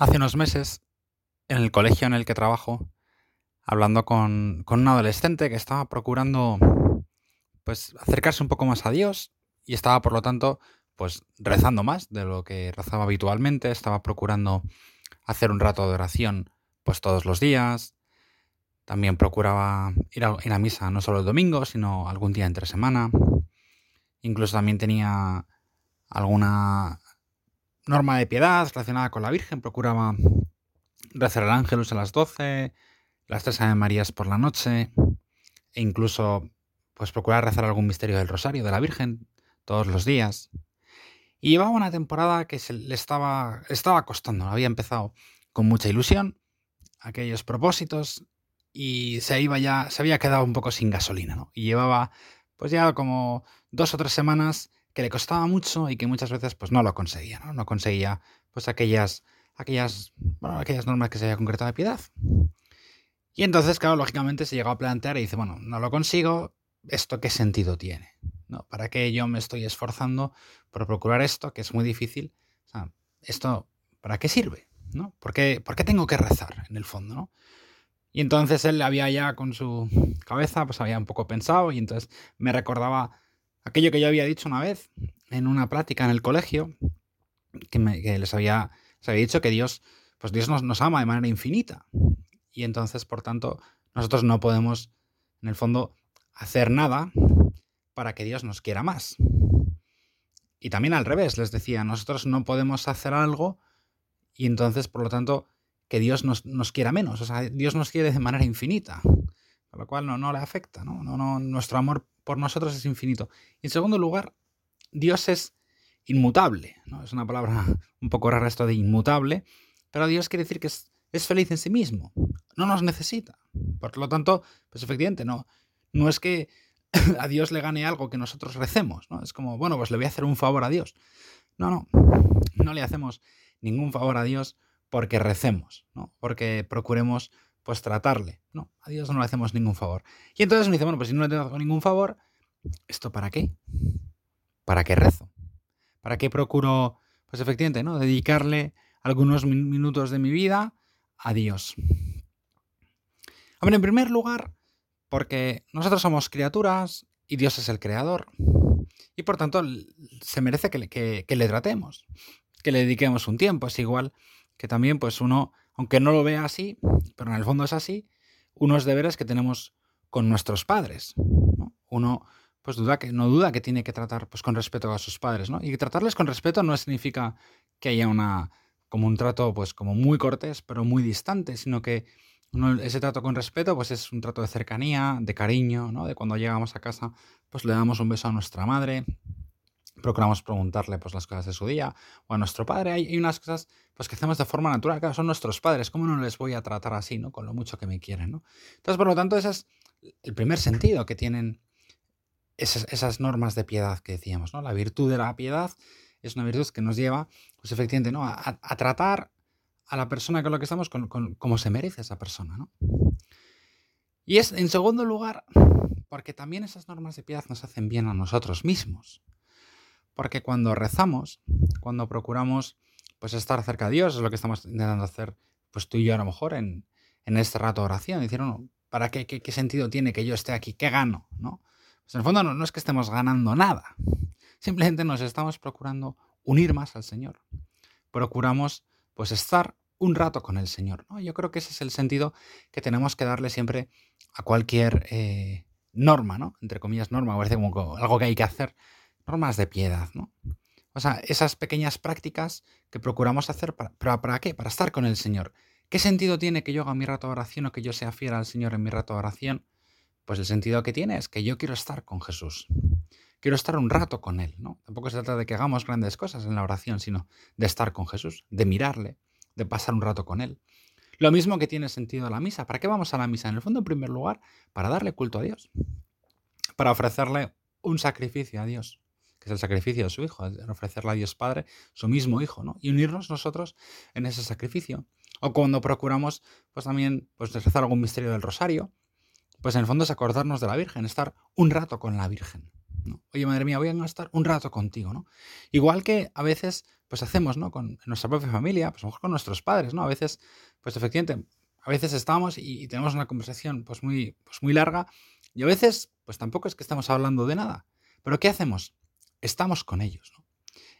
Hace unos meses, en el colegio en el que trabajo, hablando con, con un adolescente que estaba procurando pues acercarse un poco más a Dios y estaba por lo tanto pues rezando más de lo que rezaba habitualmente, estaba procurando hacer un rato de oración pues todos los días, también procuraba ir a, ir a misa no solo el domingo, sino algún día entre semana, incluso también tenía alguna norma de piedad relacionada con la Virgen, procuraba rezar el ángelus a las 12, las tres Ave Marías por la noche, e incluso pues procurar rezar algún misterio del Rosario de la Virgen todos los días. Y llevaba una temporada que se le estaba, estaba costando, había empezado con mucha ilusión, aquellos propósitos, y se iba ya, se había quedado un poco sin gasolina, ¿no? Y llevaba pues ya como dos o tres semanas que le costaba mucho y que muchas veces pues no lo conseguía, ¿no? No conseguía pues aquellas, aquellas, bueno, aquellas normas que se había concretado de piedad. Y entonces, claro, lógicamente se llegó a plantear y dice, bueno, no lo consigo, ¿esto qué sentido tiene? ¿No? ¿Para qué yo me estoy esforzando por procurar esto, que es muy difícil? ¿esto para qué sirve? ¿No? ¿Por qué, ¿Por qué tengo que rezar, en el fondo, no? Y entonces él había ya con su cabeza, pues había un poco pensado y entonces me recordaba aquello que yo había dicho una vez en una plática en el colegio, que, les, había, dicho que Dios, pues Dios nos, nos ama de manera infinita. Y entonces, por tanto, nosotros no podemos, en el fondo, hacer nada para que Dios nos quiera más. Y también al revés, les decía, nosotros no podemos hacer algo y entonces, por lo tanto, que Dios nos, nos quiera menos. O sea, Dios nos quiere de manera infinita, con lo cual no, no le afecta. No, no, nuestro amor por nosotros es infinito. Y en segundo lugar, Dios es inmutable. ¿no? Es una palabra un poco rara esto de inmutable, pero Dios quiere decir que es, es, feliz en sí mismo. No nos necesita. Por lo tanto, pues efectivamente, no, no es que a Dios le gane algo que nosotros recemos. ¿no? Es como, bueno, pues le voy a hacer un favor a Dios. No, no, no le hacemos ningún favor a Dios porque recemos, ¿no? porque procuremos pues tratarle. No, a Dios no le hacemos ningún favor. Y entonces me dice, bueno, pues si no le hago ningún favor, ¿esto para qué? ¿Para qué rezo? ¿Para qué procuro, pues efectivamente, ¿no? Dedicarle algunos minutos de mi vida a Dios. Hombre, en primer lugar, porque nosotros somos criaturas y Dios es el creador. Y por tanto, se merece que le, que le tratemos, que le dediquemos un tiempo. Es igual que también, pues uno aunque no lo vea así, pero en el fondo es así, unos deberes que tenemos con nuestros padres. Uno pues duda que, no duda que tiene que tratar pues, con respeto a sus padres, ¿no? Y tratarles con respeto no significa que haya una como un trato pues como muy cortés, pero muy distante, sino que ese trato con respeto pues es un trato de cercanía, de cariño, ¿no? De cuando llegamos a casa pues le damos un beso a nuestra madre, procuramos preguntarle pues, las cosas de su día o a nuestro padre. Hay, unas cosas pues, que hacemos de forma natural, claro, son nuestros padres, ¿cómo no les voy a tratar así, ¿no? con lo mucho que me quieren? ¿no? Entonces, por lo tanto, ese es el primer sentido que tienen esas, normas de piedad que decíamos. ¿no? La virtud de la piedad es una virtud que nos lleva, pues efectivamente, ¿no? a, tratar a la persona con la que estamos como se merece esa persona. ¿no? Y es, en segundo lugar, porque también esas normas de piedad nos hacen bien a nosotros mismos. Porque cuando rezamos, cuando procuramos pues estar cerca de Dios, es lo que estamos intentando hacer pues tú y yo a lo mejor en, este rato de oración. Dijeron, ¿para qué, qué, sentido tiene que yo esté aquí? ¿Qué gano? ¿No? Pues en el fondo no, es que estemos ganando nada. Simplemente nos estamos procurando unir más al Señor. Procuramos pues estar un rato con el Señor. ¿no? Yo creo que ese es el sentido que tenemos que darle siempre a cualquier eh, norma, ¿no? Entre comillas, norma, parece como algo que hay que hacer normas de piedad, ¿no? O sea, esas pequeñas prácticas que procuramos hacer, para, ¿para qué? Para estar con el Señor. ¿Qué sentido tiene que yo haga mi rato de oración o que yo sea fiel al Señor en mi rato de oración? Pues el sentido que tiene es que yo quiero estar con Jesús. Quiero estar un rato con Él, ¿no? Tampoco se trata de que hagamos grandes cosas en la oración, sino de estar con Jesús, de mirarle, de pasar un rato con Él. Lo mismo que tiene sentido la misa. ¿Para qué vamos a la misa? En el fondo, en primer lugar, para darle culto a Dios. Para ofrecerle un sacrificio a Dios que es el sacrificio de su Hijo, ofrecerle a Dios Padre su mismo Hijo, ¿no? Y unirnos nosotros en ese sacrificio. O cuando procuramos, pues también, pues rezar algún misterio del rosario, pues en el fondo es acordarnos de la Virgen, estar un rato con la Virgen. Oye, madre mía, voy a estar un rato contigo, ¿no? Igual que a veces, pues hacemos, ¿no? Con nuestra propia familia, pues a lo mejor con nuestros padres, ¿no? A veces, pues efectivamente, a veces estamos y, tenemos una conversación pues muy, pues muy larga y a veces, pues tampoco es que estamos hablando de nada. Pero ¿qué hacemos? Estamos con ellos.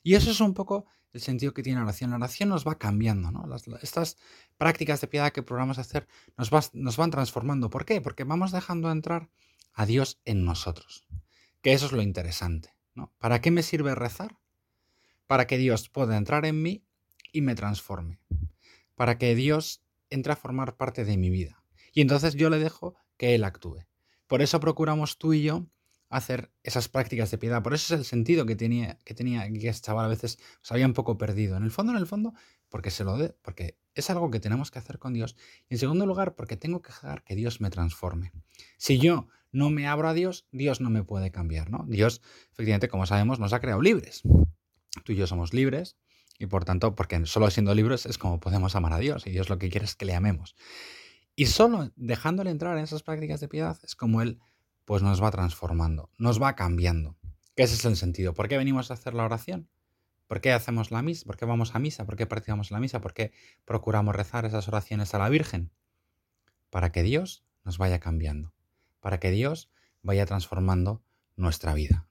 Y eso es un poco el sentido que tiene la oración. La oración nos va cambiando, ¿no? estas prácticas de piedad que programamos hacer nos, van transformando. ¿Por qué? Porque vamos dejando entrar a Dios en nosotros. Que eso es lo interesante. ¿Para qué me sirve rezar? Para que Dios pueda entrar en mí y me transforme. Para que Dios entre a formar parte de mi vida. Y entonces yo le dejo que Él actúe. Por eso procuramos tú y yo hacer esas prácticas de piedad. Por eso es el sentido que tenía, que tenía que este chaval a veces se había un poco perdido. En el fondo, en el fondo, porque se lo dé, porque es algo que tenemos que hacer con Dios. Y en segundo lugar, porque tengo que dejar que Dios me transforme. Si yo no me abro a Dios, Dios no me puede cambiar, ¿no? Dios, efectivamente, como sabemos, nos ha creado libres. Tú y yo somos libres y por tanto, porque solo siendo libres es como podemos amar a Dios y Dios lo que quiere es que le amemos. Y solo dejándole entrar en esas prácticas de piedad es como Él pues nos va transformando, nos va cambiando. Ese es el sentido. ¿Por qué venimos a hacer la oración? ¿Por qué hacemos la misa? ¿Por qué vamos a misa? ¿Por qué practicamos la misa? ¿Por qué procuramos rezar esas oraciones a la Virgen? Para que Dios nos vaya cambiando para que Dios vaya transformando nuestra vida.